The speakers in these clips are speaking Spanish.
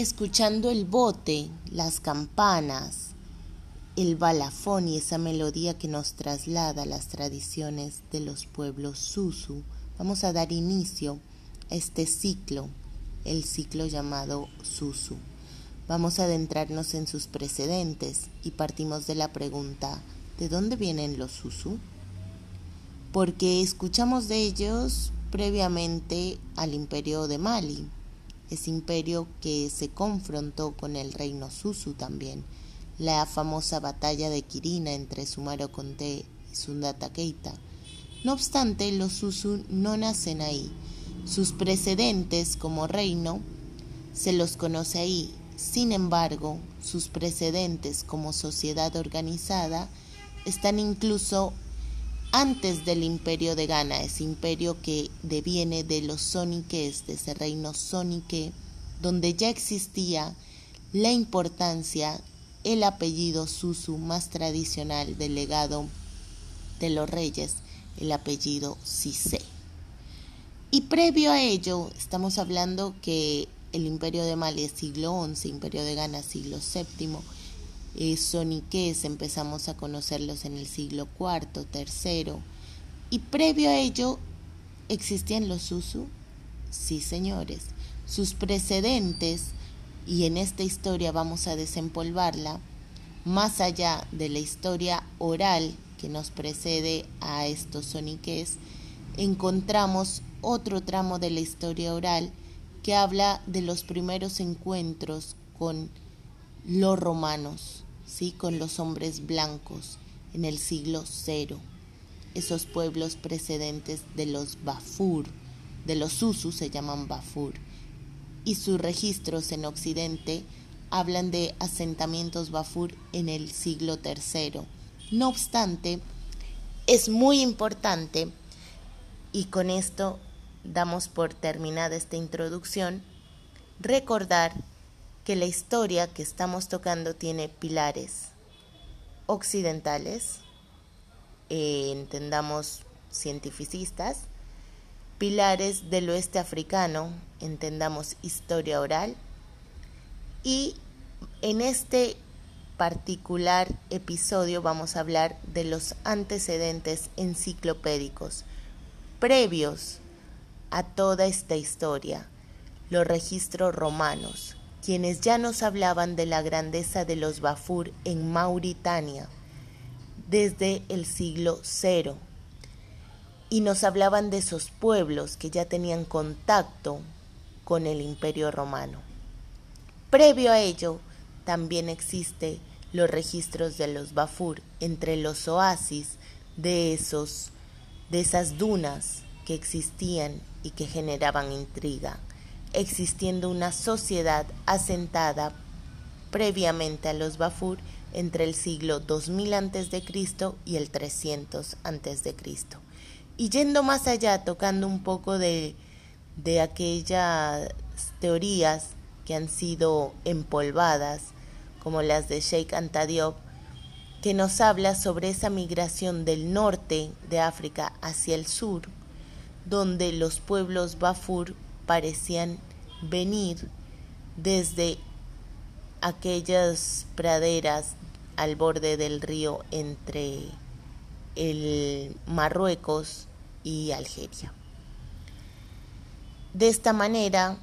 escuchando el bote, las campanas, el balafón y esa melodía que nos traslada las tradiciones de los pueblos Susu, vamos a dar inicio a este ciclo, el ciclo llamado Susu. Vamos a adentrarnos en sus precedentes y partimos de la pregunta, ¿de dónde vienen los Susu? Porque escuchamos de ellos previamente al imperio de Mali, ese imperio que se confrontó con el reino Susu también, la famosa batalla de Quirina entre Sumaro Conté y Sundata Keita. No obstante, los Susu no nacen ahí. Sus precedentes como reino se los conoce ahí sin embargo, sus precedentes como sociedad organizada están incluso antes del imperio de Ghana, ese imperio que deviene de los soniques, de ese reino sonique, donde ya existía la importancia, el apellido Susu más tradicional del legado de los reyes, el apellido Sise. Y previo a ello, estamos hablando que el imperio de Mali es siglo XI, imperio de Ghana siglo VII, eh, soniques empezamos a conocerlos en el siglo IV, III, y previo a ello existían los Susu, sí señores, sus precedentes, y en esta historia vamos a desempolvarla, más allá de la historia oral que nos precede a estos soniques, encontramos otro tramo de la historia oral que habla de los primeros encuentros con los romanos, ¿sí? con los hombres blancos en el siglo cero, esos pueblos precedentes de los Bafur, de los Susu se llaman Bafur, y sus registros en Occidente hablan de asentamientos Bafur en el siglo tercero. No obstante, es muy importante, y con esto damos por terminada esta introducción, recordar que la historia que estamos tocando tiene pilares occidentales, eh, entendamos cientificistas, pilares del oeste africano, entendamos historia oral, y en este particular episodio vamos a hablar de los antecedentes enciclopédicos previos a toda esta historia, los registros romanos, quienes ya nos hablaban de la grandeza de los Bafur en Mauritania desde el siglo cero, y nos hablaban de esos pueblos que ya tenían contacto con el imperio romano. Previo a ello, también existe los registros de los Bafur entre los oasis de esos de esas dunas que existían y que generaban intriga, existiendo una sociedad asentada previamente a los Bafur entre el siglo 2000 a.C. y el 300 a.C. Y yendo más allá, tocando un poco de, de aquellas teorías que han sido empolvadas, como las de Sheikh Anta que nos habla sobre esa migración del norte de África hacia el sur, donde los pueblos Bafur parecían venir desde aquellas praderas al borde del río entre el Marruecos y Algeria. De esta manera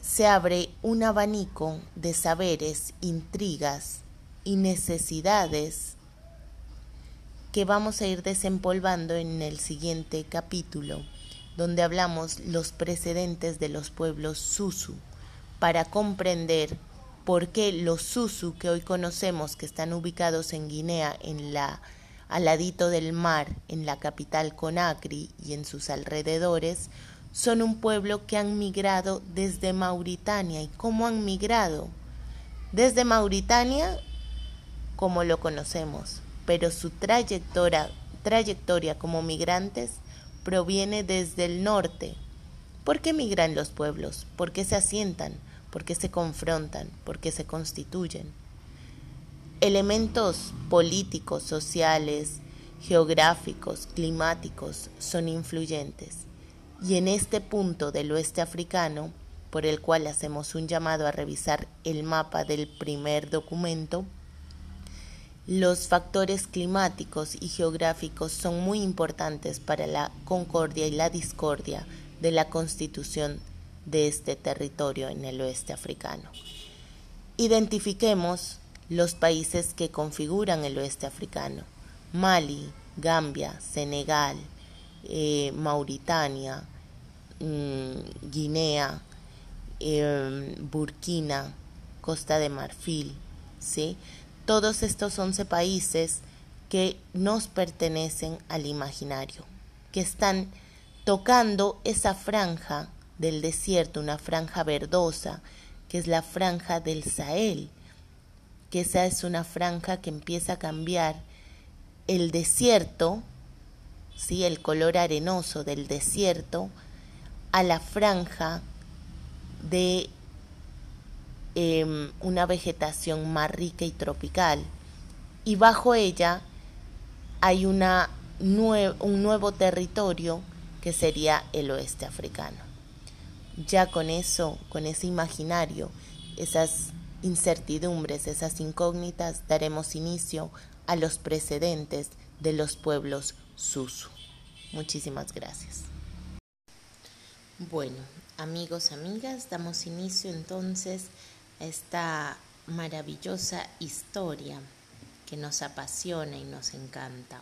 se abre un abanico de saberes, intrigas y necesidades que vamos a ir desempolvando en el siguiente capítulo donde hablamos los precedentes de los pueblos Susu, para comprender por qué los Susu que hoy conocemos, que están ubicados en Guinea, en la al del mar, en la capital Conakry y en sus alrededores, son un pueblo que han migrado desde Mauritania. ¿Y cómo han migrado? Desde Mauritania, como lo conocemos, pero su trayectoria como migrantes proviene desde el norte. ¿Por qué migran los pueblos? ¿Por qué se asientan? ¿Por qué se confrontan? ¿Por qué se constituyen? Elementos políticos, sociales, geográficos, climáticos son influyentes. Y en este punto del oeste africano por el cual hacemos un llamado a revisar el mapa del primer documento, los factores climáticos y geográficos son muy importantes para la concordia y la discordia de la constitución de este territorio en el oeste africano. Identifiquemos los países que configuran el oeste africano. Mali, Gambia, Senegal, eh, Mauritania, mm, Guinea, em, Burkina, Costa de Marfil, ¿sí? Todos estos 11 países que nos pertenecen al imaginario, que están tocando esa franja del desierto, una franja verdosa, que es la franja del Sahel, que esa es una franja que empieza a cambiar el desierto, ¿sí? el color arenoso del desierto, a la franja de em, una vegetación más rica y tropical. Y bajo ella hay una un nuevo territorio que sería el oeste africano. Ya con eso, con ese imaginario, esas incertidumbres, esas incógnitas, daremos inicio a los precedentes de los pueblos Susu. Muchísimas gracias. Bueno, amigos, amigas, damos inicio entonces esta maravillosa historia que nos apasiona y nos encanta.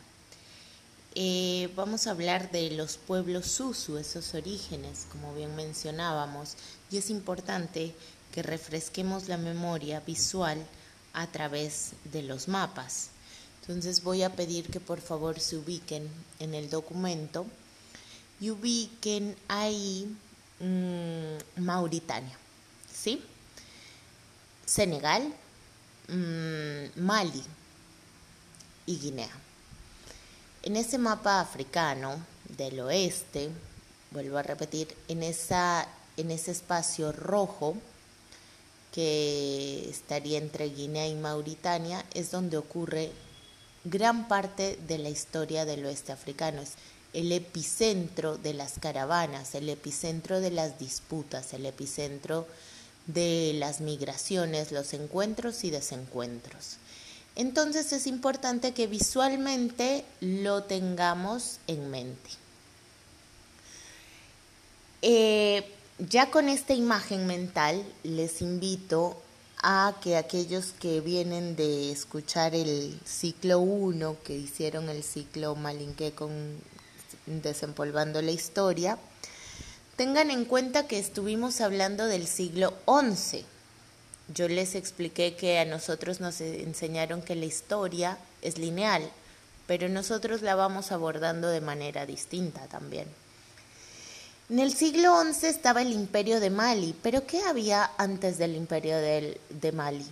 Eh, vamos a hablar de los pueblos Susu, esos orígenes, como bien mencionábamos, y es importante que refresquemos la memoria visual a través de los mapas. Entonces voy a pedir que por favor se ubiquen en el documento y ubiquen ahí mm, Mauritania, ¿sí? Senegal, mm, Mali y Guinea. En ese mapa africano del oeste, vuelvo a repetir, en, esa, en ese espacio rojo que estaría entre Guinea y Mauritania, es donde ocurre gran parte de la historia del oeste africano. Es el epicentro de las caravanas, el epicentro de las disputas, el epicentro de las migraciones, los encuentros y desencuentros. Entonces es importante que visualmente lo tengamos en mente. Eh, ya con esta imagen mental les invito a que aquellos que vienen de escuchar el ciclo 1, que hicieron el ciclo Malinque con Desempolvando la Historia, tengan en cuenta que estuvimos hablando del siglo XI yo les expliqué que a nosotros nos enseñaron que la historia es lineal, pero nosotros la vamos abordando de manera distinta también. En el siglo XI estaba el imperio de Mali, pero ¿qué había antes del imperio de, Mali?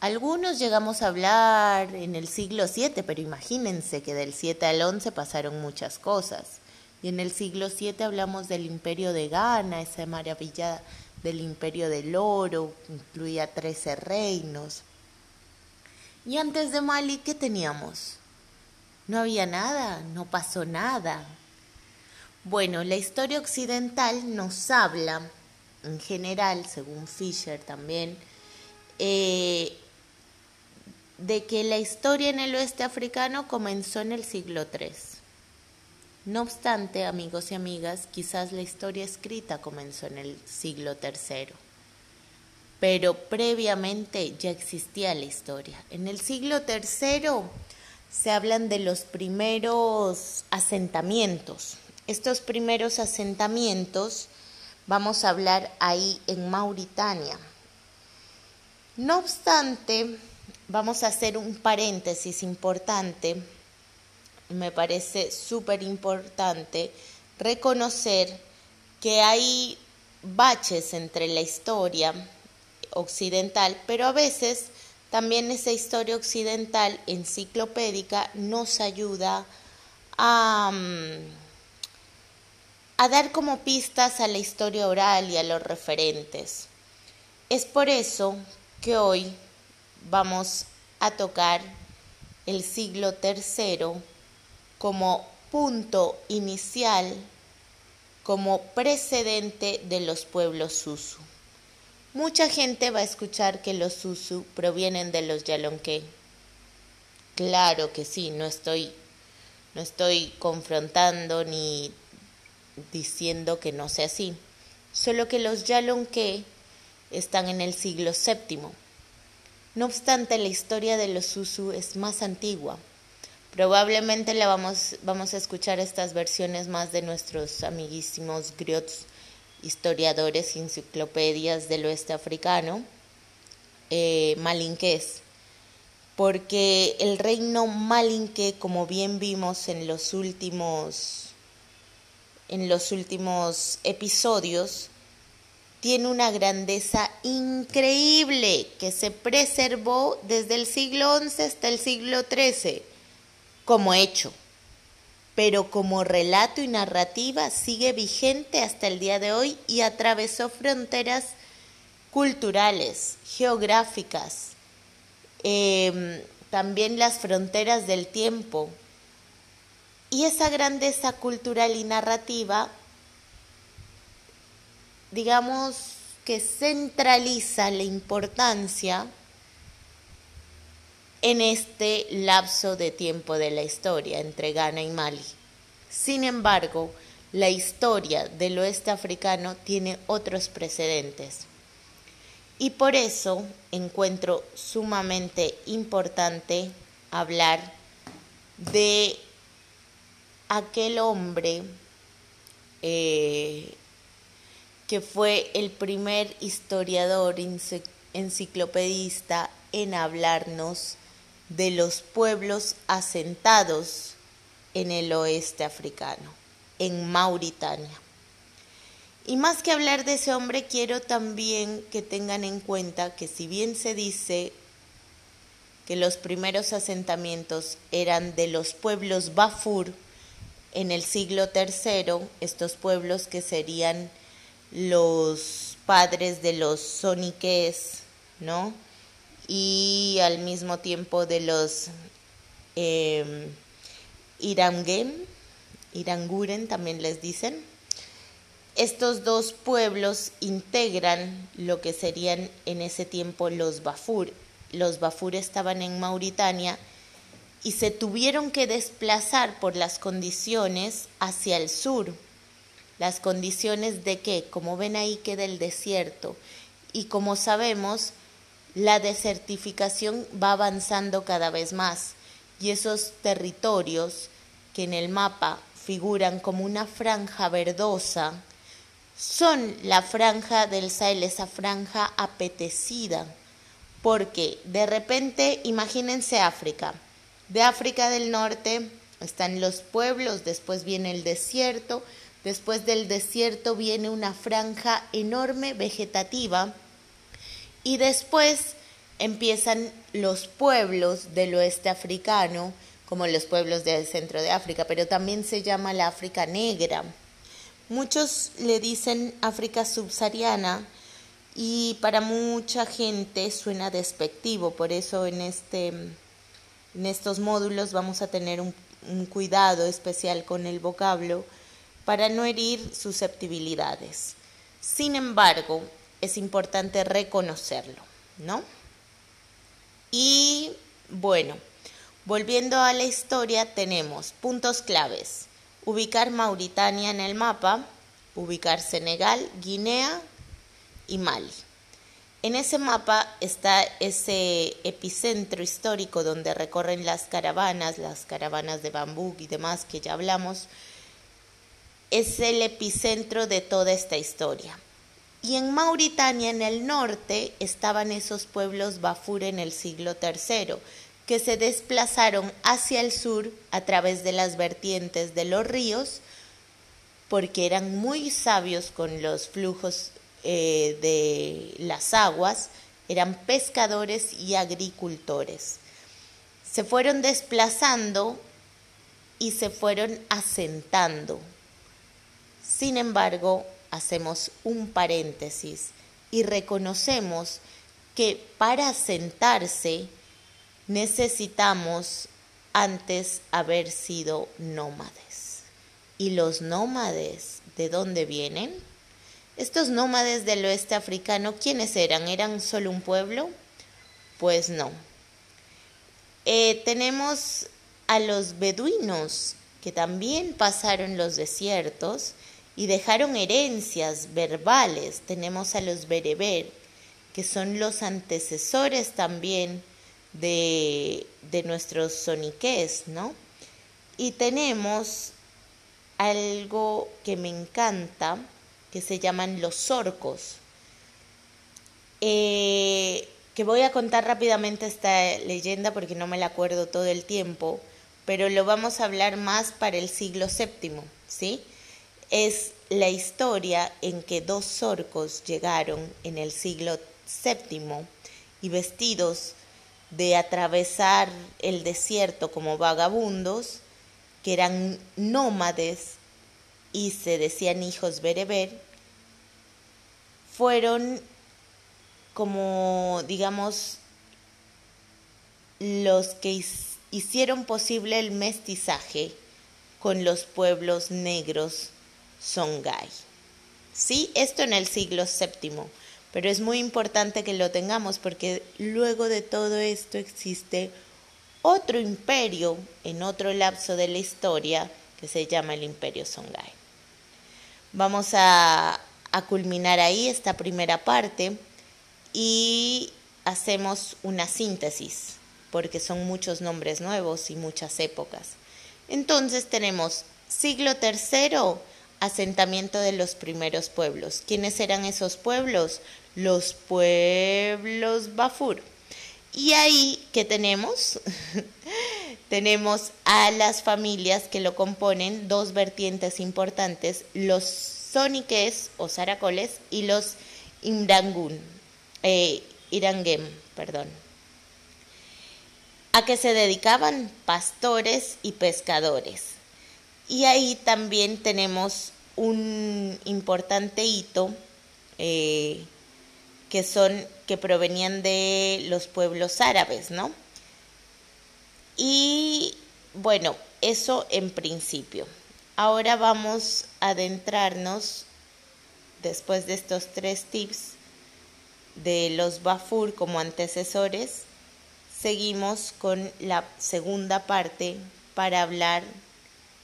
Algunos llegamos a hablar en el siglo VII, pero imagínense que del 7 al XI pasaron muchas cosas. Y en el siglo VII hablamos del imperio de Ghana, esa maravilla del imperio del oro, incluía 13 reinos. Y antes de Mali, ¿qué teníamos? No había nada, no pasó nada. Bueno, la historia occidental nos habla, en general, según Fisher también, eh, de que la historia en el oeste africano comenzó en el siglo III. No obstante, amigos y amigas, quizás la historia escrita comenzó en el siglo III, pero previamente ya existía la historia. En el siglo III se hablan de los primeros asentamientos. Estos primeros asentamientos vamos a hablar ahí en Mauritania. No obstante, vamos a hacer un paréntesis importante me parece súper importante reconocer que hay baches entre la historia occidental, pero a veces también esa historia occidental enciclopédica nos ayuda a, mm, a dar como pistas a la historia oral y a los referentes. Es por eso que hoy vamos a tocar el siglo tercero como punto inicial como precedente de los pueblos Susu. Mucha gente va a escuchar que los Susu provienen de los Yalonqué. Claro que sí, no estoy, no estoy confrontando ni diciendo que no sea así. Solo que los Yalonqué están en el siglo VII. No obstante, la historia de los Susu es más antigua. Probablemente la vamos, vamos a escuchar estas versiones más de nuestros amiguísimos griots, historiadores, enciclopedias del oeste africano, eh, malinqués, porque el reino malinque, como bien vimos en los últimos en los últimos episodios, tiene una grandeza increíble que se preservó desde el siglo XI hasta el siglo XIII como hecho, pero como relato y narrativa sigue vigente hasta el día de hoy y atravesó fronteras culturales, geográficas, em, también las fronteras del tiempo, y esa grandeza cultural y narrativa, digamos que centraliza la importancia en este lapso de tiempo de la historia entre Ghana y Mali. Sin embargo, la historia del oeste africano tiene otros precedentes. Y por eso encuentro sumamente importante hablar de aquel hombre eh, que fue el primer historiador enciclopedista en hablarnos de los pueblos asentados en el oeste africano, en Mauritania. Y más que hablar de ese hombre, quiero también que tengan en cuenta que si bien se dice que los primeros asentamientos eran de los pueblos Bafur, en el siglo III, estos pueblos que serían los padres de los soniques, ¿no? Y al mismo tiempo de los eh, Iranguren también les dicen. Estos dos pueblos integran lo que serían en ese tiempo los Bafur. Los Bafur estaban en Mauritania y se tuvieron que desplazar por las condiciones hacia el sur. Las condiciones de que, como ven ahí, queda el desierto. Y como sabemos, la desertificación va avanzando cada vez más. Y esos territorios que en el mapa figuran como una franja verdosa, son la franja del Sahel, esa franja apetecida. Porque de repente, imagínense África, de África del Norte están los pueblos, después viene el desierto, después del desierto viene una franja enorme vegetativa y después empiezan los pueblos del oeste africano, como los pueblos del centro de África, pero también se llama la África negra. Muchos le dicen África subsahariana y para mucha gente suena despectivo, por eso en este en estos módulos vamos a tener un, cuidado especial con el vocablo para no herir susceptibilidades. Sin embargo, es importante reconocerlo, ¿no? Y bueno, volviendo a la historia, tenemos puntos claves. Ubicar Mauritania en el mapa, ubicar Senegal, Guinea y Mali. En ese mapa está ese epicentro histórico donde recorren las caravanas, las caravanas de bambú y demás que ya hablamos. Es el epicentro de toda esta historia. Y en Mauritania, en el norte, estaban esos pueblos Bafur en el siglo III, que se desplazaron hacia el sur a través de las vertientes de los ríos, porque eran muy sabios con los flujos eh, de las aguas eran pescadores y agricultores. Se fueron desplazando y se fueron asentando. Sin embargo, hacemos un paréntesis y reconocemos que para asentarse necesitamos antes haber sido nómades. Y los nómades de dónde vienen? Estos nómades del oeste africano, ¿quiénes eran? ¿Eran solo un pueblo? Pues no. Eh, tenemos a los beduinos, que también pasaron los desiertos y dejaron herencias verbales. Tenemos a los bereber, que son los antecesores también de, de nuestros soniqués, ¿no? Y tenemos algo que me encanta, que se llaman los orcos. Eh, que voy a contar rápidamente esta leyenda porque no me la acuerdo todo el tiempo, pero lo vamos a hablar más para el siglo VII, ¿sí? Es la historia en que dos orcos llegaron en el siglo VII y vestidos de atravesar el desierto como vagabundos, que eran nómades y se decían hijos bereber, fueron como, digamos, los que hicieron posible el mestizaje con los pueblos negros Songhai. Sí, esto en el siglo VII, pero es muy importante que lo tengamos porque luego de todo esto existe otro imperio en otro lapso de la historia que se llama el imperio Songhai. Vamos a, a culminar ahí esta primera parte y hacemos una síntesis, porque son muchos nombres nuevos y muchas épocas. Entonces tenemos siglo III, asentamiento de los primeros pueblos. ¿Quiénes eran esos pueblos? Los pueblos Bafur. Y ahí, ¿qué tenemos? tenemos a las familias que lo componen, dos vertientes importantes, los soniques o zaracoles y los imrangun eh, Irangem, perdón. ¿A que se dedicaban? Pastores y pescadores. Y ahí también tenemos un importante hito eh, que son que provenían de los pueblos árabes, ¿no? Y bueno, eso en principio. Ahora vamos a adentrarnos, después de estos tres tips, de los Bafur como antecesores, seguimos con la segunda parte para hablar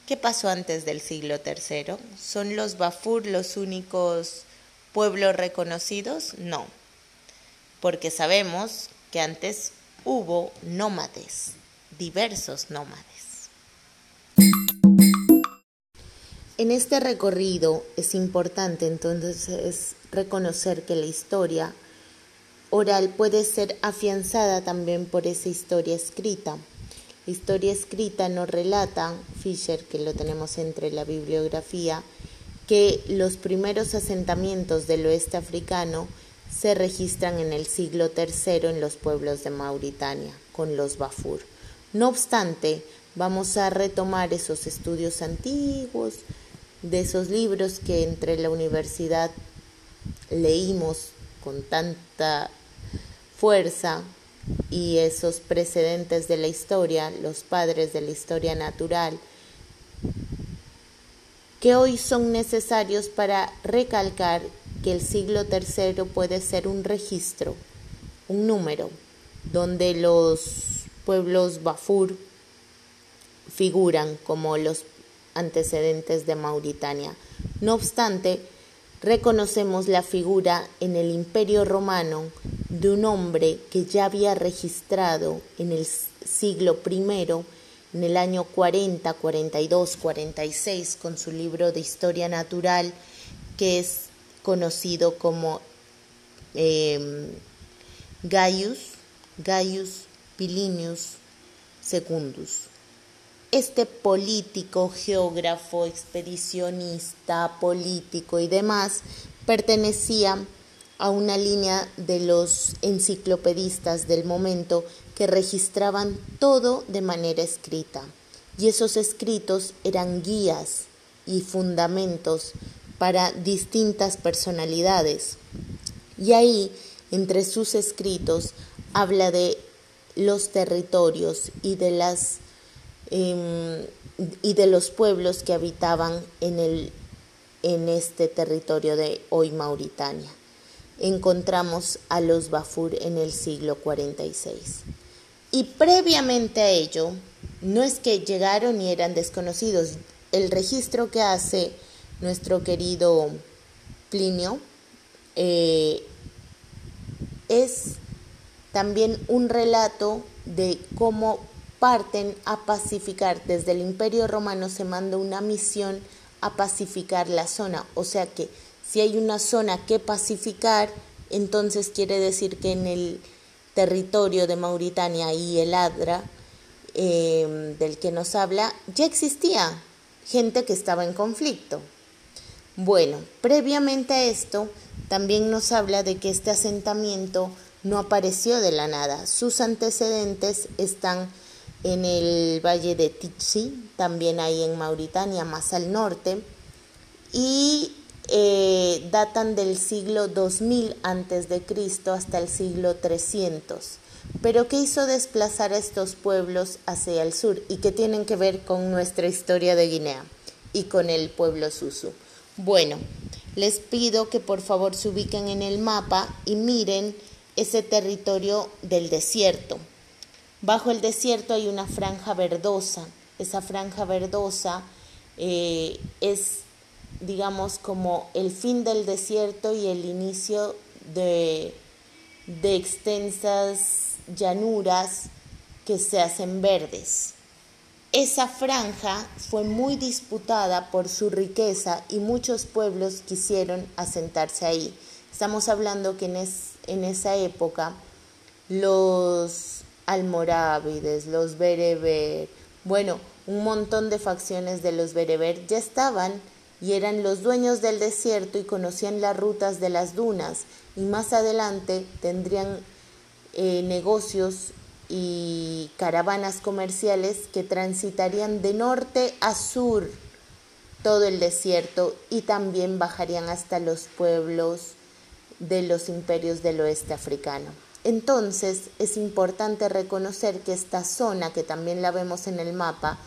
qué pasó antes del siglo III. ¿Son los Bafur los únicos pueblos reconocidos? No, porque sabemos que antes hubo nómades, diversos nómades. En este recorrido es importante entonces reconocer que la historia oral puede ser afianzada también por esa historia escrita. Historia escrita nos relata, Fisher, que lo tenemos entre la bibliografía, que los primeros asentamientos del oeste africano se registran en el siglo III en los pueblos de Mauritania, con los Bafur. No obstante, vamos a retomar esos estudios antiguos, de esos libros que entre la universidad leímos con tanta fuerza y esos precedentes de la historia, los padres de la historia natural, que hoy son necesarios para recalcar que el siglo III puede ser un registro, un número, donde los pueblos Bafur figuran como los antecedentes de Mauritania. No obstante, reconocemos la figura en el Imperio Romano de un hombre que ya había registrado en el siglo I, en el año 40, 42, 46, con su libro de historia natural, que es conocido como em, Gaius, Gaius Pilinius Secundus. Este político, geógrafo, expedicionista, político y demás pertenecía a una línea de los enciclopedistas del momento que registraban todo de manera escrita. Y esos escritos eran guías y fundamentos para distintas personalidades. Y ahí, entre sus escritos, habla de los territorios y de las Em, y de los pueblos que habitaban en el en este territorio de hoy Mauritania. Encontramos a los Bafur en el siglo 46. Y previamente a ello, no es que llegaron y eran desconocidos. El registro que hace nuestro querido Plinio eh, es también un relato de cómo parten a pacificar. Desde el Imperio Romano se manda una misión a pacificar la zona. O sea que si hay una zona que pacificar, entonces quiere decir que en el territorio de Mauritania y el Adra, em, del que nos habla, ya existía gente que estaba en conflicto. Bueno, previamente a esto, también nos habla de que este asentamiento no apareció de la nada. Sus antecedentes están en el valle de Tichi, también ahí en Mauritania, más al norte, y eh, datan del siglo 2000 antes de Cristo hasta el siglo 300. Pero ¿qué hizo desplazar a estos pueblos hacia el sur y qué tienen que ver con nuestra historia de Guinea y con el pueblo Susu? Bueno, les pido que por favor se ubiquen en el mapa y miren ese territorio del desierto. Bajo el desierto hay una franja verdosa. Esa franja verdosa eh, es, digamos, como el fin del desierto y el inicio de, de extensas llanuras que se hacen verdes. Esa franja fue muy disputada por su riqueza y muchos pueblos quisieron asentarse ahí. Estamos hablando que en, en esa época los almorávides, los bereber, bueno, un montón de facciones de los bereber ya estaban y eran los dueños del desierto y conocían las rutas de las dunas y más adelante tendrían eh, negocios y caravanas comerciales que transitarían de norte a sur todo el desierto y también bajarían hasta los pueblos de los imperios del oeste africano. Entonces es importante reconocer que esta zona, que también la vemos en el mapa,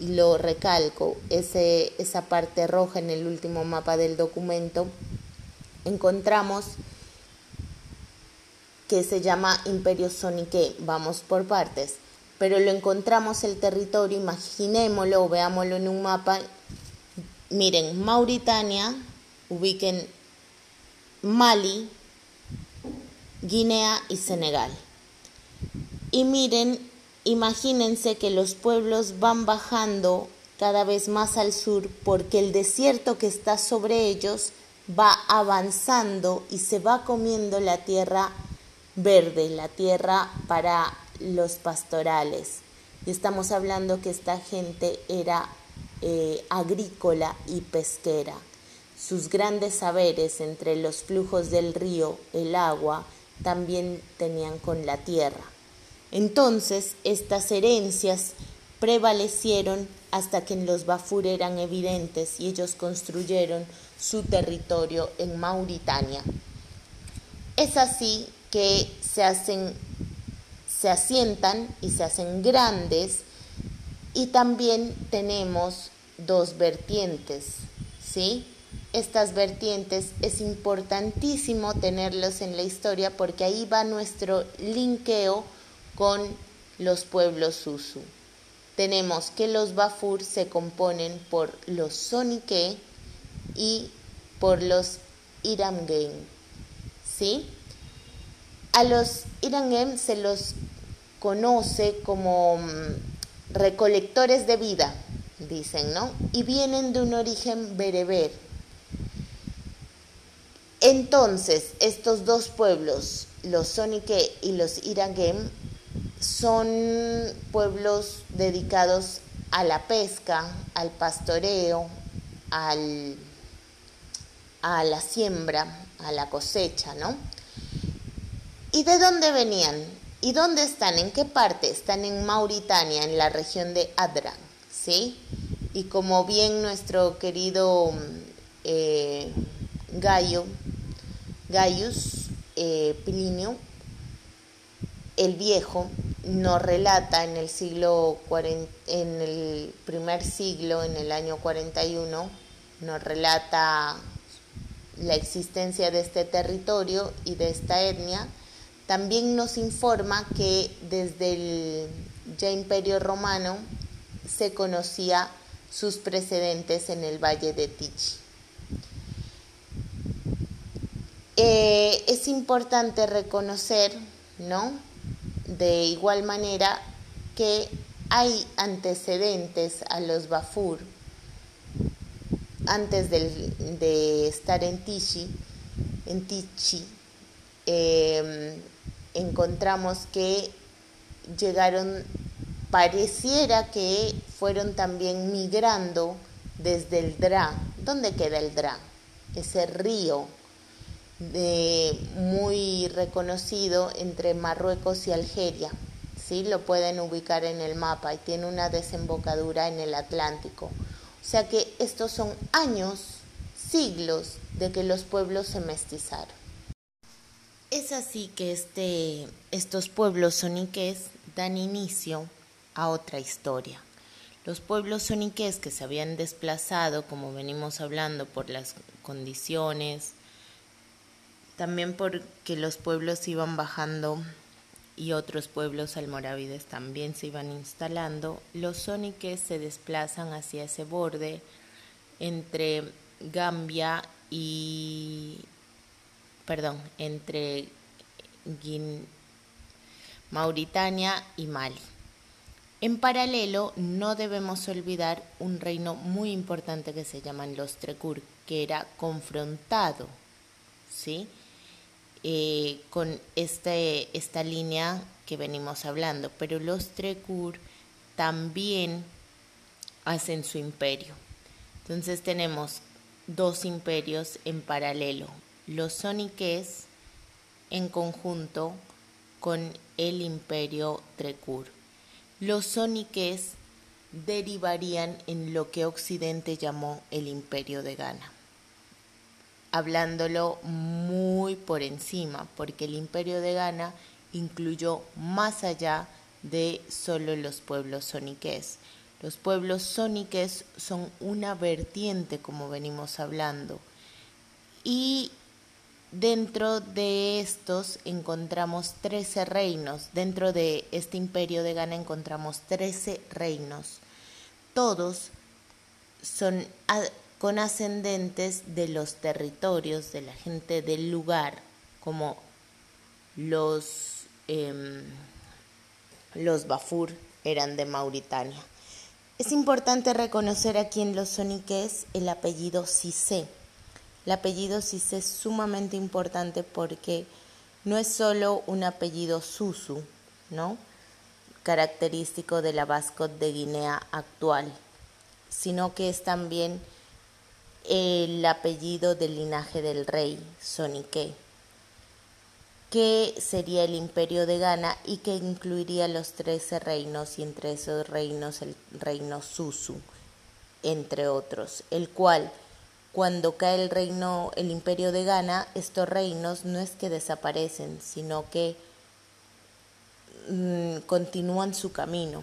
y lo recalco, ese, esa parte roja en el último mapa del documento, encontramos que se llama Imperio Sonique, vamos por partes, pero lo encontramos el territorio, imaginémoslo veámoslo en un mapa, miren, Mauritania, ubiquen Mali, Guinea y Senegal. Y miren, imagínense que los pueblos van bajando cada vez más al sur porque el desierto que está sobre ellos va avanzando y se va comiendo la tierra verde, la tierra para los pastorales. Y estamos hablando que esta gente era eh, agrícola y pesquera. Sus grandes saberes entre los flujos del río, el agua, también tenían con la tierra. Entonces estas herencias prevalecieron hasta que en los Bafur eran evidentes y ellos construyeron su territorio en Mauritania. Es así que se hacen se asientan y se hacen grandes y también tenemos dos vertientes, ¿sí? Estas vertientes es importantísimo tenerlos en la historia porque ahí va nuestro linkeo con los pueblos Susu. Tenemos que los Bafur se componen por los Sonique y por los Iramgen. ¿Sí? A los Iramgen se los conoce como mm, recolectores de vida, dicen, ¿no? Y vienen de un origen bereber entonces, estos dos pueblos, los Sonique y los Irangem, son pueblos dedicados a la pesca, al pastoreo, al, a la siembra, a la cosecha, ¿no? ¿Y de dónde venían? ¿Y dónde están? ¿En qué parte? Están en Mauritania, en la región de Adran, ¿sí? Y como bien nuestro querido eh, Gallo Gaius eh, Plinio el Viejo nos relata en el siglo en el primer siglo, en el año 41, nos relata la existencia de este territorio y de esta etnia, también nos informa que desde el ya imperio romano se conocía sus precedentes en el valle de Tichi. Eh, es importante reconocer, ¿no? De igual manera que hay antecedentes a los Bafur antes de estar en Tichi, en Tichi em, encontramos que llegaron, pareciera que fueron también migrando desde el Dra. ¿Dónde queda el Dra? Ese río de, muy reconocido entre Marruecos y Algeria. ¿sí? Lo pueden ubicar en el mapa y tiene una desembocadura en el Atlántico. O sea que estos son años, siglos de que los pueblos se mestizaron. Es así que este, estos pueblos soniques dan inicio a otra historia. Los pueblos soniques que se habían desplazado, como venimos hablando, por las condiciones, también porque los pueblos iban bajando y otros pueblos almorávides también se iban instalando, los soniques se desplazan hacia ese borde entre Gambia y perdón, entre Mauritania y Mali. En paralelo, no debemos olvidar un reino muy importante que se llaman los Trecur, que era confrontado ¿sí? Eh, con este, esta línea que venimos hablando, pero los Trecur también hacen su imperio. Entonces tenemos dos imperios en paralelo, los soniques en conjunto con el imperio Trecur. Los soniques derivarían en lo que Occidente llamó el imperio de Ghana, hablándolo muy por encima, porque el imperio de Ghana incluyó más allá de solo los pueblos soniques. Los pueblos soniques son una vertiente, como venimos hablando, y dentro de estos encontramos 13 reinos. Dentro de este imperio de Ghana encontramos 13 reinos. Todos son con ascendentes de los territorios, de la gente del lugar, como los, em, los Bafur eran de Mauritania. Es importante reconocer aquí en los soniques el apellido Cissé. El apellido Cissé es sumamente importante porque no es solo un apellido Susu, ¿no? característico de la Vasco de Guinea actual, sino que es también el apellido del linaje del rey Sonique que sería el imperio de Ghana y que incluiría los trece reinos y entre esos reinos el reino Susu, entre otros, el cual cuando cae el reino, el imperio de Ghana, estos reinos no es que desaparecen, sino que mm, continúan su camino.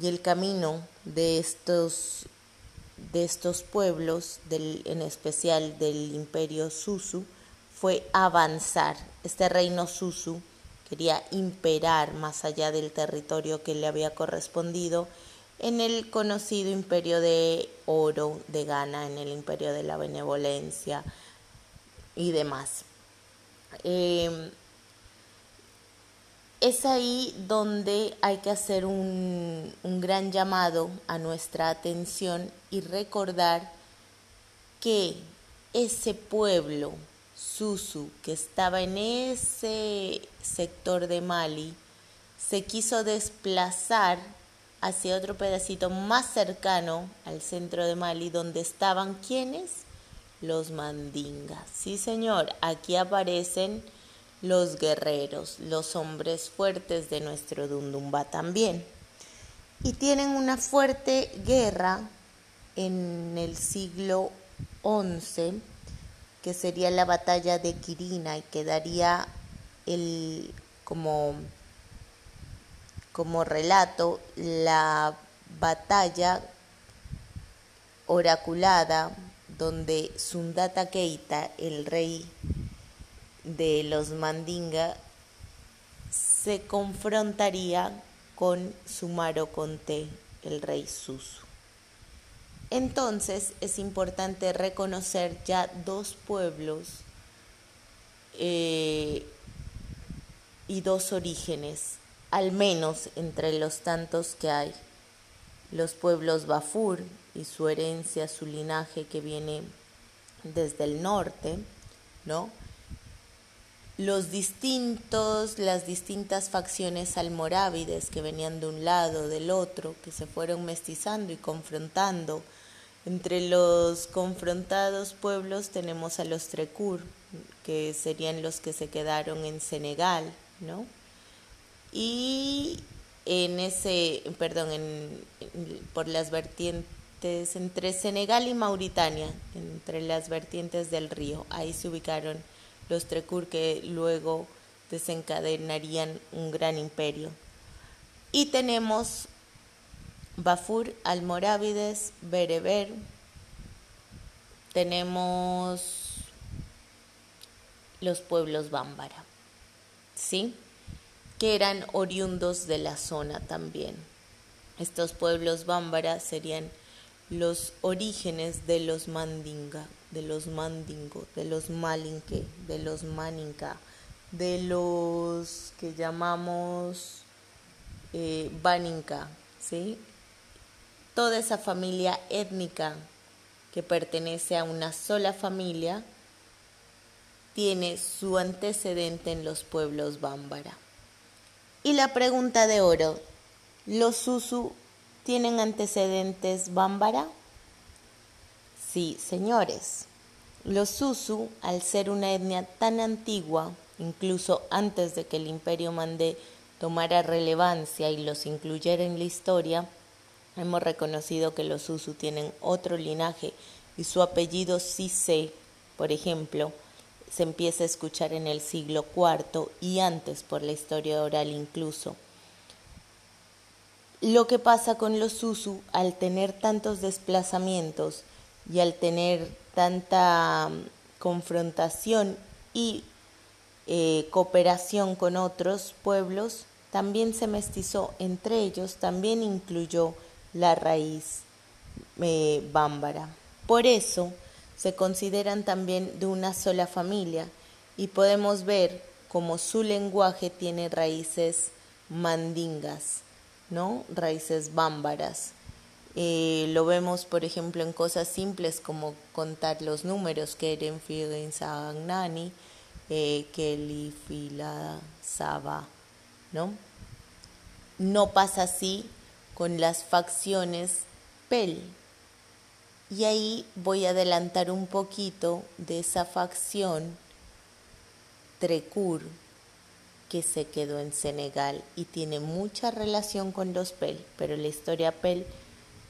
Y el camino de estos, de estos pueblos, del, en especial del imperio Susu, fue avanzar. Este reino Susu quería imperar más allá del territorio que le había correspondido en el conocido imperio de oro de Ghana, en el imperio de la benevolencia y demás. Em, es ahí donde hay que hacer un, un gran llamado a nuestra atención y recordar que ese pueblo Susu, que estaba en ese sector de Mali, se quiso desplazar hacia otro pedacito más cercano al centro de Mali, donde estaban quienes? Los mandingas. Sí, señor, aquí aparecen los guerreros, los hombres fuertes de nuestro Dundumba también. Y tienen una fuerte guerra en el siglo XI que sería la batalla de Quirina y que daría el, como, como relato la batalla oraculada donde Sundata Keita, el rey de los Mandinga, se confrontaría con Sumaro Conté, el rey Susu. Entonces es importante reconocer ya dos pueblos eh, y dos orígenes, al menos entre los tantos que hay. Los pueblos Bafur y su herencia, su linaje que viene desde el norte, ¿no? Los distintos, las distintas facciones almorávides que venían de un lado, del otro, que se fueron mestizando y confrontando. Entre los confrontados pueblos tenemos a los Trecur, que serían los que se quedaron en Senegal, ¿no? Y en ese, perdón, en, por las vertientes entre Senegal y Mauritania, entre las vertientes del río, ahí se ubicaron los Trecur que luego desencadenarían un gran imperio. Y tenemos Bafur, Almorávides, Bereber, tenemos los pueblos bámbara, ¿sí? Que eran oriundos de la zona también. Estos pueblos bámbara serían los orígenes de los mandinga, de los mandingo, de los malinque, de los maninca, de los que llamamos eh, baninca, ¿sí? Toda esa familia étnica que pertenece a una sola familia tiene su antecedente en los pueblos bámbara. Y la pregunta de oro, ¿los Susu tienen antecedentes bámbara? Sí, señores. Los Susu, al ser una etnia tan antigua, incluso antes de que el imperio mandé tomara relevancia y los incluyera en la historia, hemos reconocido que los Susu tienen otro linaje y su apellido Sise, por ejemplo, se empieza a escuchar en el siglo IV y antes por la historia oral incluso. Lo que pasa con los Susu al tener tantos desplazamientos y al tener tanta mm, confrontación y eh, cooperación con otros pueblos, también se mestizó entre ellos, también incluyó la raíz eh, bámbara. Por eso, se consideran también de una sola familia y podemos ver como su lenguaje tiene raíces mandingas, ¿no? Raíces bámbaras. Eh, lo vemos, por ejemplo, en cosas simples como contar los números, que eren Sagnani, eh, Kelly, Fila, Saba, ¿no? No pasa así con las facciones Pel, y ahí voy a adelantar un poquito de esa facción Trecur que se quedó en Senegal y tiene mucha relación con los Pel, pero la historia Pel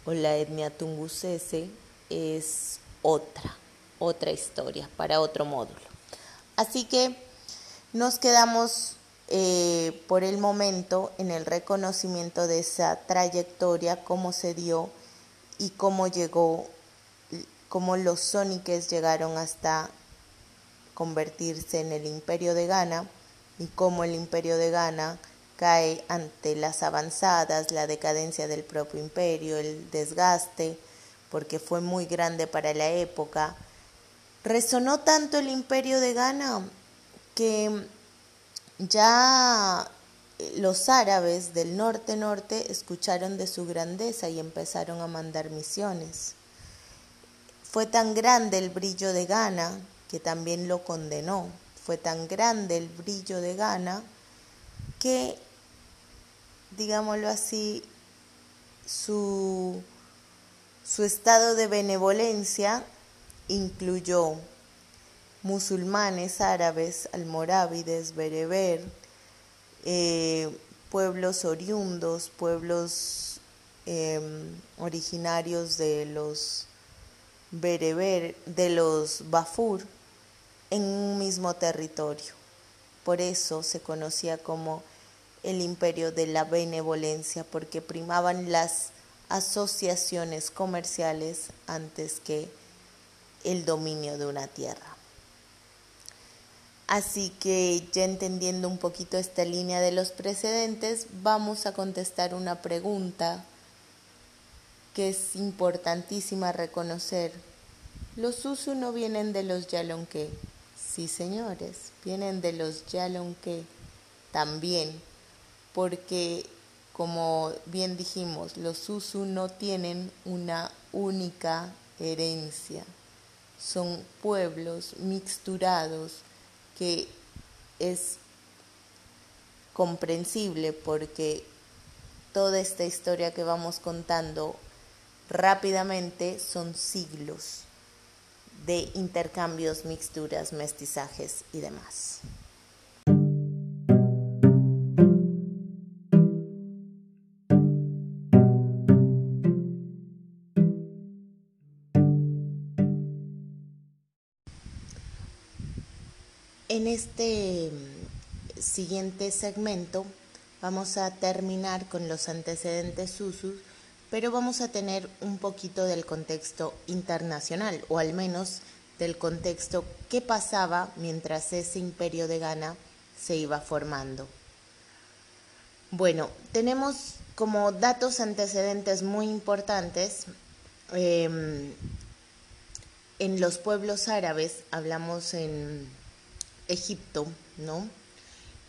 o la etnia tungusese es otra, otra historia para otro módulo. Así que nos quedamos eh, por el momento en el reconocimiento de esa trayectoria, cómo se dio y cómo llegó cómo los sóniques llegaron hasta convertirse en el imperio de Ghana y cómo el imperio de Ghana cae ante las avanzadas, la decadencia del propio imperio, el desgaste, porque fue muy grande para la época. Resonó tanto el imperio de Ghana que ya los árabes del norte-norte escucharon de su grandeza y empezaron a mandar misiones. Fue tan grande el brillo de Gana que también lo condenó. Fue tan grande el brillo de Gana que, digámoslo así, su, su estado de benevolencia incluyó musulmanes, árabes, almorávides, bereber, eh, pueblos oriundos, pueblos em, originarios de los bereber de los Bafur en un mismo territorio. Por eso se conocía como el imperio de la benevolencia, porque primaban las asociaciones comerciales antes que el dominio de una tierra. Así que ya entendiendo un poquito esta línea de los precedentes, vamos a contestar una pregunta que es importantísima reconocer. Los Susu no vienen de los Yalonque. Sí, señores, vienen de los Yalonque también, porque como bien dijimos, los Susu no tienen una única herencia. Son pueblos mixturados que es comprensible porque toda esta historia que vamos contando rápidamente son siglos de intercambios, mixturas, mestizajes y demás. En este mm, siguiente segmento vamos a terminar con los antecedentes Susus, pero vamos a tener un poquito del contexto internacional, o al menos del contexto que pasaba mientras ese imperio de Ghana se iba formando. Bueno, tenemos como datos antecedentes muy importantes em, en los pueblos árabes, hablamos en Egipto, ¿no?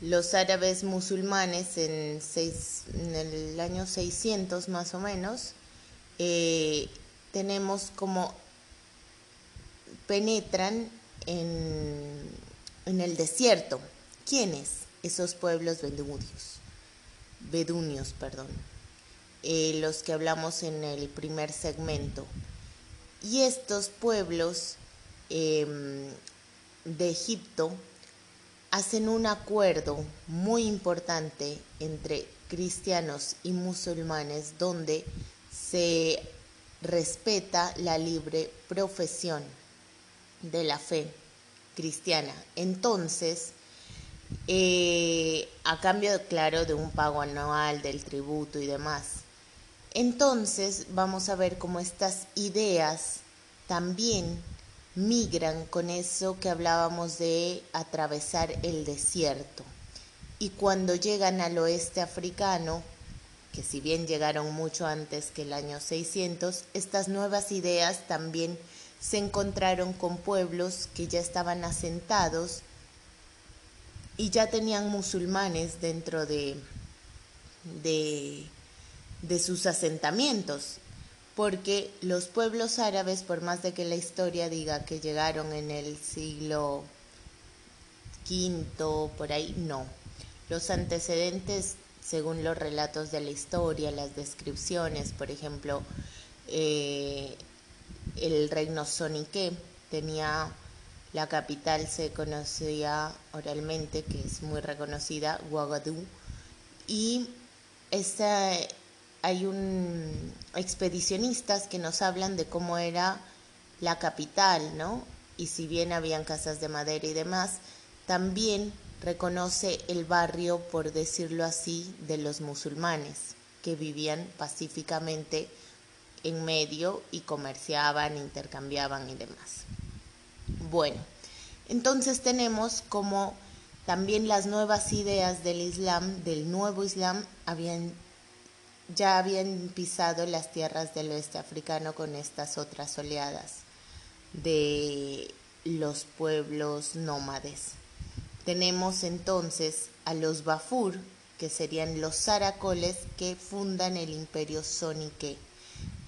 Los árabes musulmanes en, el año 600 más o menos, eh, tenemos como penetran en, en el desierto. ¿Quiénes? Esos pueblos bedunios, bedunios, perdón, eh, los que hablamos en el primer segmento. Y estos pueblos em, de Egipto hacen un acuerdo muy importante entre cristianos y musulmanes donde se respeta la libre profesión de la fe cristiana. Entonces, eh, a cambio, claro, de un pago anual, del tributo y demás. Entonces, vamos a ver cómo estas ideas también migran con eso que hablábamos de atravesar el desierto. Y cuando llegan al oeste africano, que si bien llegaron mucho antes que el año 600, estas nuevas ideas también se encontraron con pueblos que ya estaban asentados y ya tenían musulmanes dentro de, de, de sus asentamientos porque los pueblos árabes, por más de que la historia diga que llegaron en el siglo V, por ahí, no. Los antecedentes, según los relatos de la historia, las descripciones, por ejemplo, eh, el reino Sonique tenía la capital, se conocía oralmente, que es muy reconocida, Ouagadougou, y esta hay un expedicionistas que nos hablan de cómo era la capital, ¿no? Y si bien habían casas de madera y demás, también reconoce el barrio, por decirlo así, de los musulmanes, que vivían pacíficamente en medio y comerciaban, intercambiaban y demás. Bueno, entonces tenemos como también las nuevas ideas del Islam, del nuevo Islam, habían ya habían pisado las tierras del oeste africano con estas otras oleadas de los pueblos nómades. Tenemos entonces a los Bafur, que serían los zaracoles que fundan el imperio sónique.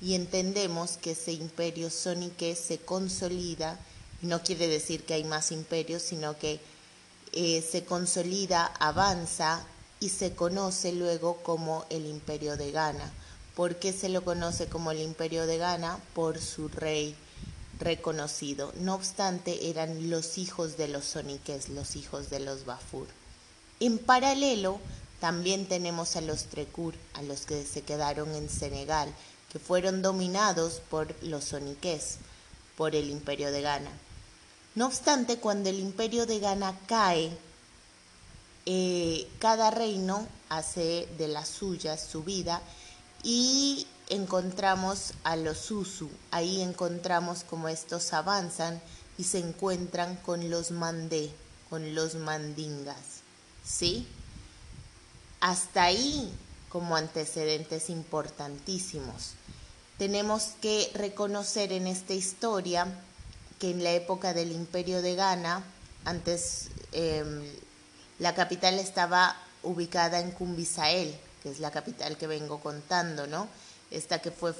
Y entendemos que ese imperio sónique se consolida, no quiere decir que hay más imperios, sino que eh, se consolida, avanza y se conoce luego como el imperio de Ghana. ¿Por qué se lo conoce como el imperio de Ghana? Por su rey reconocido. No obstante, eran los hijos de los soniques, los hijos de los Bafur. En paralelo, también tenemos a los Trecur, a los que se quedaron en Senegal, que fueron dominados por los soniques, por el imperio de Ghana. No obstante, cuando el imperio de Ghana cae, eh, cada reino hace de las suyas su vida y encontramos a los Susu, ahí encontramos como estos avanzan y se encuentran con los Mandé, con los Mandingas, ¿sí? Hasta ahí como antecedentes importantísimos. Tenemos que reconocer en esta historia que en la época del imperio de Ghana, antes em, la capital estaba ubicada en Cumbisael, que es la capital que vengo contando, ¿no? Esta que fue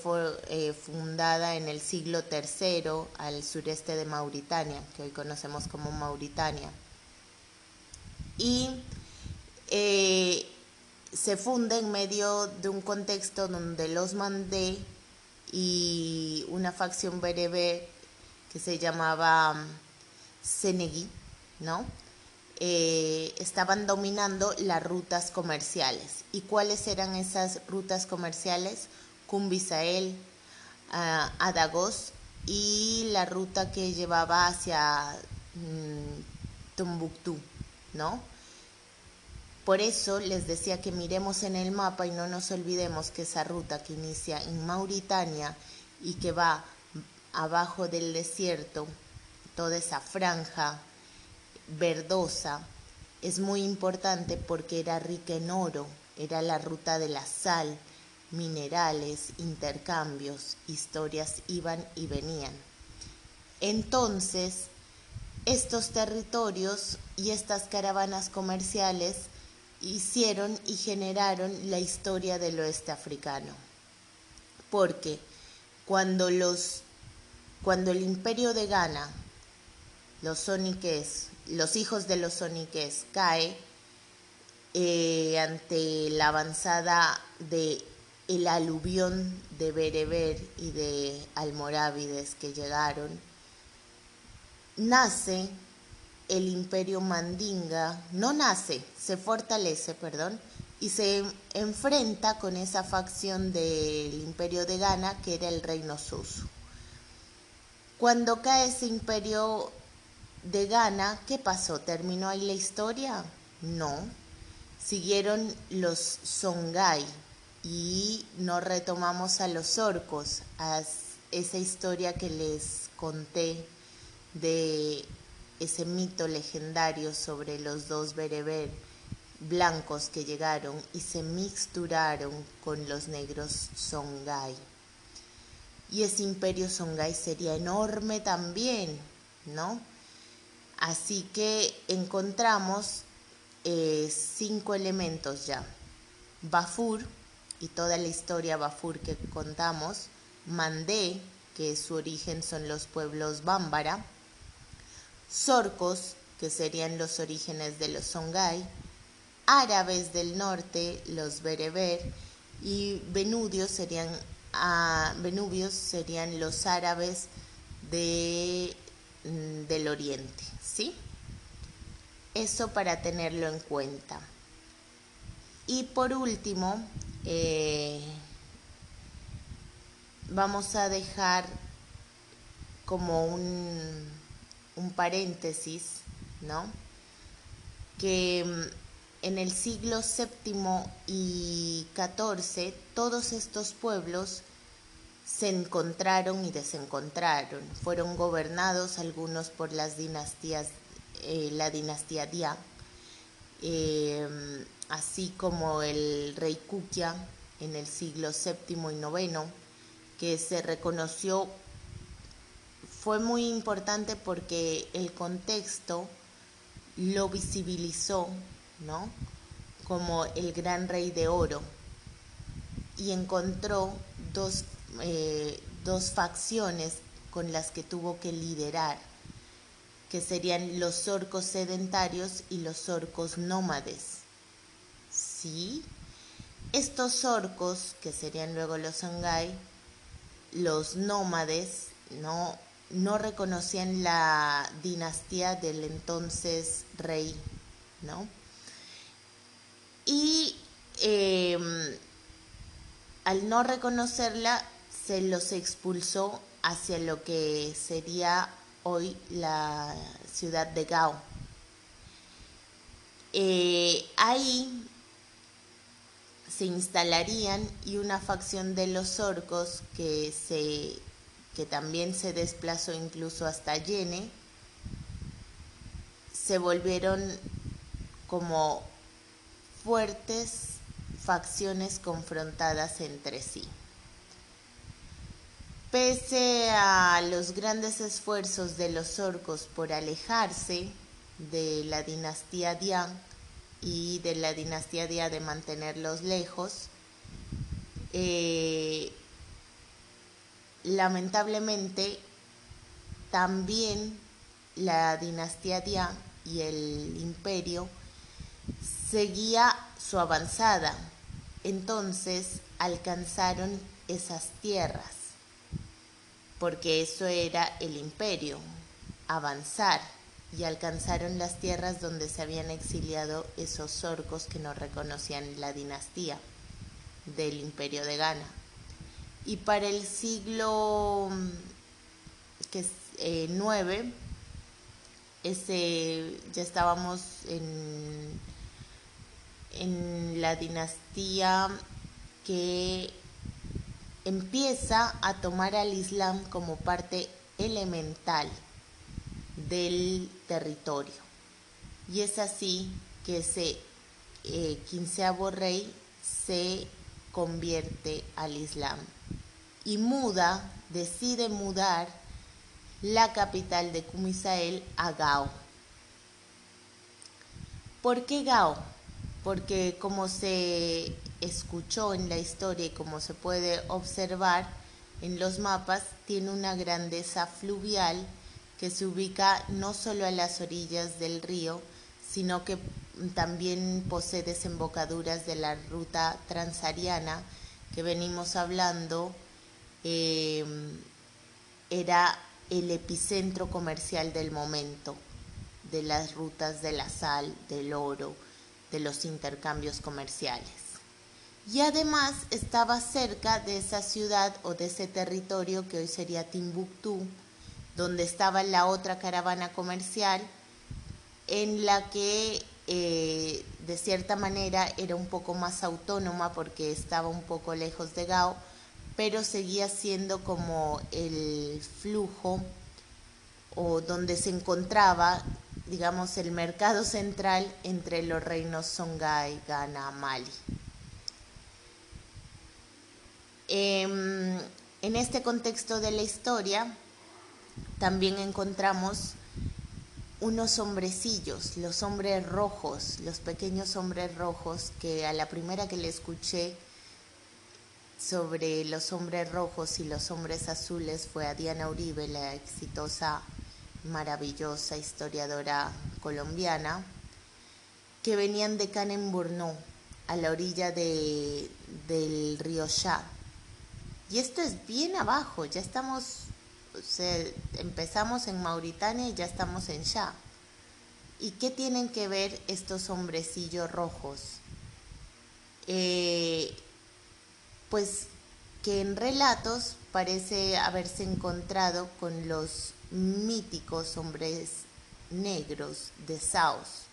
eh, fundada en el siglo III al sureste de Mauritania, que hoy conocemos como Mauritania. Y eh, se funda en medio de un contexto donde los Mandé y una facción bereber que se llamaba mm, Senegui, ¿no? Eh, estaban dominando las rutas comerciales. ¿Y cuáles eran esas rutas comerciales? Cumbisael, uh, Adagos y la ruta que llevaba hacia mm, Tombuctú, ¿no? Por eso les decía que miremos en el mapa y no nos olvidemos que esa ruta que inicia en Mauritania y que va abajo del desierto, toda esa franja verdosa, es muy importante porque era rica en oro, era la ruta de la sal, minerales, intercambios, historias iban y venían. Entonces, estos territorios y estas caravanas comerciales hicieron y generaron la historia del oeste africano. Porque cuando los cuando el imperio de Ghana, los soniques, los hijos de los soniques cae eh, ante la avanzada de el aluvión de Bereber y de almorávides que llegaron, nace el imperio mandinga no nace, se fortalece, perdón, y se enfrenta con esa facción del imperio de Ghana que era el reino Susu. Cuando cae ese imperio de Ghana, ¿qué pasó? ¿Terminó ahí la historia? No. Siguieron los Songhai y no retomamos a los orcos, a esa historia que les conté de ese mito legendario sobre los dos bereber blancos que llegaron y se mixturaron con los negros Songhai. Y ese imperio Songhai sería enorme también, ¿no? Así que encontramos eh, cinco elementos ya. Bafur y toda la historia Bafur que contamos, Mandé, que su origen son los pueblos Bámbara, Sorcos, que serían los orígenes de los Songhai, árabes del norte, los bereber, y venudios serían, ah, serían los árabes mm, del oriente, ¿sí? Eso para tenerlo en cuenta. Y por último, eh, vamos a dejar como un un paréntesis, ¿no? Que mm, en el siglo VII y XIV todos estos pueblos se encontraron y desencontraron. Fueron gobernados algunos por las dinastías, eh, la dinastía Dia, eh, así como el rey Kukia en el siglo VII y IX, que se reconoció fue muy importante porque el contexto lo visibilizó, ¿no? Como el gran rey de oro y encontró dos, eh, dos facciones con las que tuvo que liderar, que serían los orcos sedentarios y los orcos nómades. ¿Sí? Estos orcos, que serían luego los Songhai, los nómades, ¿no? no reconocían la dinastía del entonces rey, ¿no? Y em, al no reconocerla, se los expulsó hacia lo que sería hoy la ciudad de Gao. Eh, ahí se instalarían y una facción de los orcos que, se, que también se desplazó incluso hasta Yene, se volvieron como fuertes facciones confrontadas entre sí. Pese a los grandes esfuerzos de los orcos por alejarse de la dinastía Dian y de la dinastía Dia de mantenerlos lejos, eh, lamentablemente también la dinastía Dian y el imperio seguía su avanzada. Entonces alcanzaron esas tierras, porque eso era el imperio, avanzar, y alcanzaron las tierras donde se habían exiliado esos orcos que no reconocían la dinastía del imperio de Ghana. Y para el siglo que eh, 9, ese, ya estábamos en en la dinastía que empieza a tomar al Islam como parte elemental del territorio. Y es así que ese eh, quinceavo rey se convierte al Islam y muda, decide mudar la capital de Kumisael a Gao. ¿Por qué Gao? porque como se escuchó en la historia y como se puede observar en los mapas, tiene una grandeza fluvial que se ubica no solo a las orillas del río, sino que también posee desembocaduras de la ruta transariana que venimos hablando, eh, era el epicentro comercial del momento, de las rutas de la sal, del oro, de los intercambios comerciales. Y además estaba cerca de esa ciudad o de ese territorio que hoy sería Timbuktu, donde estaba la otra caravana comercial, en la que eh, de cierta manera era un poco más autónoma porque estaba un poco lejos de Gao, pero seguía siendo como el flujo o donde se encontraba digamos, el mercado central entre los reinos Songhai, Ghana, Mali. Em, en este contexto de la historia también encontramos unos hombrecillos, los hombres rojos, los pequeños hombres rojos que a la primera que le escuché sobre los hombres rojos y los hombres azules fue a Diana Uribe, la exitosa maravillosa historiadora colombiana, que venían de Canemburno, a la orilla de, del río Shah. Y esto es bien abajo, ya estamos, empezamos en Mauritania y ya estamos en Shah. ¿Y qué tienen que ver estos hombrecillos rojos? Eh, pues que en relatos parece haberse encontrado con los míticos hombres negros de Saos,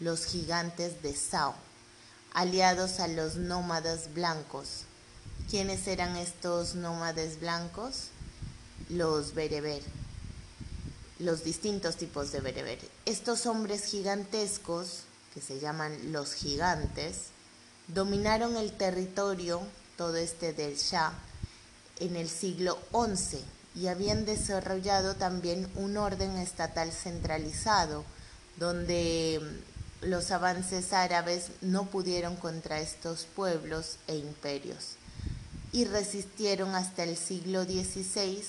los gigantes de Sao, aliados a los nómadas blancos. ¿Quiénes eran estos nómades blancos? Los bereber, los distintos tipos de bereber. Estos hombres gigantescos, que se llaman los gigantes, dominaron el territorio, todo este del Shah, en el siglo XI y habían desarrollado también un orden estatal centralizado, donde mm, los avances árabes no pudieron contra estos pueblos e imperios y resistieron hasta el siglo XVI,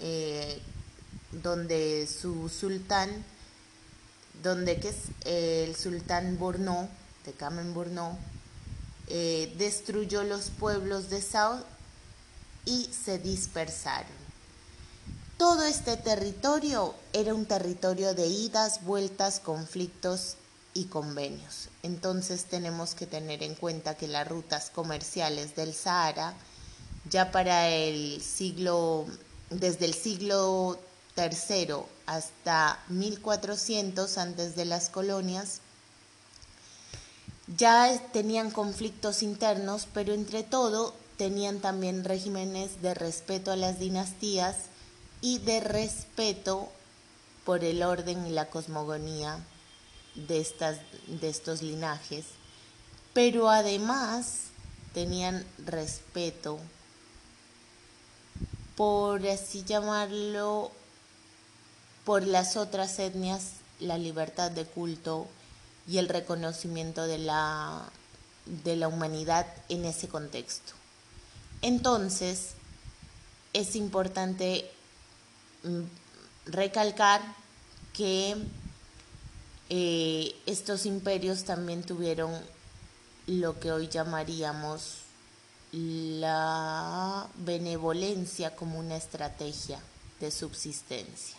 eh, donde su sultán, donde que es el sultán Borno, de Kamen Borno, eh, destruyó los pueblos de Sao y se dispersaron. Todo este territorio era un territorio de idas, vueltas, conflictos y convenios. Entonces tenemos que tener en cuenta que las rutas comerciales del Sahara, ya para el siglo, desde el siglo III hasta 1400 antes de las colonias, Ya tenían conflictos internos, pero entre todo tenían también regímenes de respeto a las dinastías y de respeto por el orden y la cosmogonía de, estas, de estos linajes, pero además tenían respeto por así llamarlo, por las otras etnias, la libertad de culto y el reconocimiento de la, de la humanidad en ese contexto. Entonces, es importante mm, recalcar que eh, estos imperios también tuvieron lo que hoy llamaríamos la benevolencia como una estrategia de subsistencia.